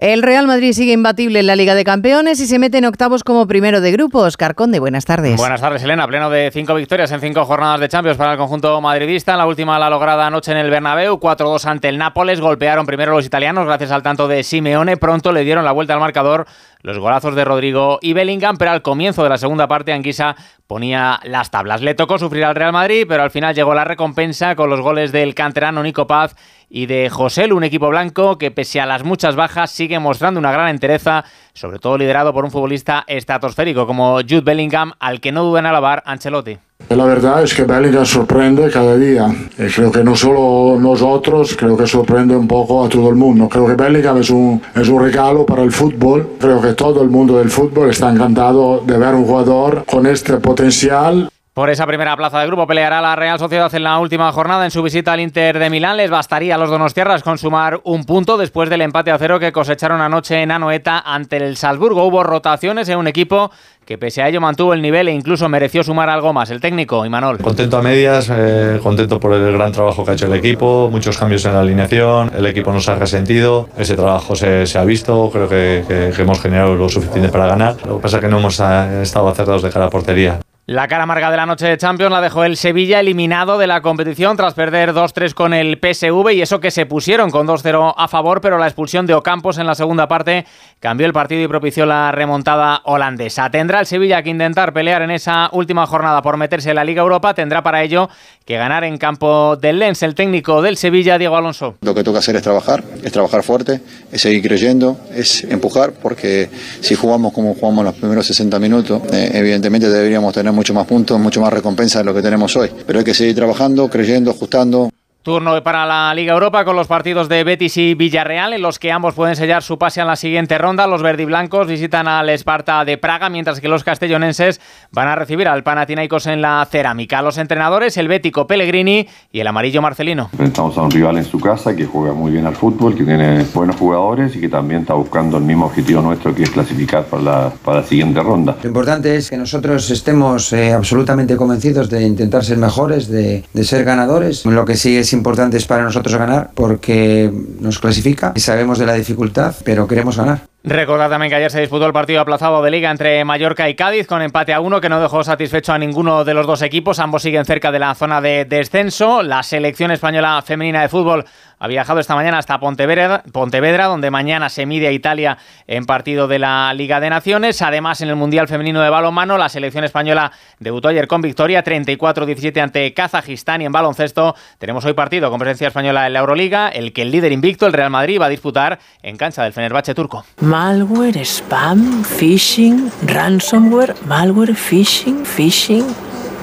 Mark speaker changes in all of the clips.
Speaker 1: El Real Madrid sigue imbatible en la Liga de Campeones y se mete en octavos como primero de grupo. Oscar Conde, buenas tardes.
Speaker 2: Buenas tardes, Elena. Pleno de cinco victorias en cinco jornadas de Champions para el conjunto madridista. La última la lograda anoche en el Bernabéu, 4-2 ante el Nápoles. Golpearon primero los italianos gracias al tanto de Simeone. Pronto le dieron la vuelta al marcador los golazos de Rodrigo y Bellingham, pero al comienzo de la segunda parte Anguisa ponía las tablas. Le tocó sufrir al Real Madrid, pero al final llegó la recompensa con los goles del canterano Nico Paz y de José, un equipo blanco que pese a las muchas bajas sigue mostrando una gran entereza, sobre todo liderado por un futbolista estratosférico como Jude Bellingham, al que no duda en alabar Ancelotti.
Speaker 3: La verdad es que Bellingham sorprende cada día. Y creo que no solo nosotros, creo que sorprende un poco a todo el mundo. Creo que Bellingham es un, es un regalo para el fútbol. Creo que todo el mundo del fútbol está encantado de ver un jugador con este potencial.
Speaker 2: Por esa primera plaza de grupo peleará la Real Sociedad en la última jornada en su visita al Inter de Milán. Les bastaría a los donostiarras consumar un punto después del empate a cero que cosecharon anoche en Anoeta ante el Salzburgo. Hubo rotaciones en un equipo que pese a ello mantuvo el nivel e incluso mereció sumar algo más. El técnico, Imanol.
Speaker 4: Contento a medias, eh, contento por el gran trabajo que ha hecho el equipo, muchos cambios en la alineación, el equipo nos ha resentido, ese trabajo se, ha visto, creo que, que, que, hemos generado lo suficiente para ganar. Lo que pasa es que no hemos eh, estado acertados de cara a portería.
Speaker 2: La cara amarga de la noche de Champions la dejó el Sevilla eliminado de la competición tras perder 2-3 con el PSV y eso que se pusieron con 2-0 a favor, pero la expulsión de Ocampos en la segunda parte cambió el partido y propició la remontada holandesa. Tendrá el Sevilla que intentar pelear en esa última jornada por meterse en la Liga Europa, tendrá para ello que ganar en campo del Lens. El técnico del Sevilla, Diego Alonso.
Speaker 5: Lo que toca hacer es trabajar, es trabajar fuerte, es seguir creyendo, es empujar, porque si jugamos como jugamos los primeros 60 minutos, eh, evidentemente deberíamos tener mucho más puntos, mucho más recompensa de lo que tenemos hoy. Pero hay que seguir trabajando, creyendo, ajustando.
Speaker 2: Turno para la Liga Europa con los partidos de Betis y Villarreal, en los que ambos pueden sellar su pase a la siguiente ronda. Los verdiblancos visitan al Esparta de Praga, mientras que los castellonenses van a recibir al Panathinaikos en la cerámica. Los entrenadores, el bético Pellegrini y el amarillo Marcelino.
Speaker 6: Estamos a un rival en su casa que juega muy bien al fútbol, que tiene buenos jugadores y que también está buscando el mismo objetivo nuestro, que es clasificar para la, para la siguiente ronda.
Speaker 7: Lo importante es que nosotros estemos eh, absolutamente convencidos de intentar ser mejores, de, de ser ganadores. Lo que sí es importantes para nosotros ganar porque nos clasifica y sabemos de la dificultad, pero queremos ganar.
Speaker 2: Recordad también que ayer se disputó el partido aplazado de liga entre Mallorca y Cádiz con empate a uno que no dejó satisfecho a ninguno de los dos equipos. Ambos siguen cerca de la zona de descenso. La selección española femenina de fútbol ha viajado esta mañana hasta Pontevedra, donde mañana se mide a Italia en partido de la Liga de Naciones. Además, en el Mundial Femenino de Balonmano, la selección española debutó ayer con victoria 34-17 ante Kazajistán y en baloncesto tenemos hoy partido con presencia española en la Euroliga, el que el líder invicto, el Real Madrid, va a disputar en cancha del Fenerbahce turco.
Speaker 8: Malware, spam, phishing, ransomware, malware, phishing, phishing.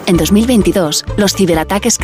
Speaker 9: En 2022, los ciberataques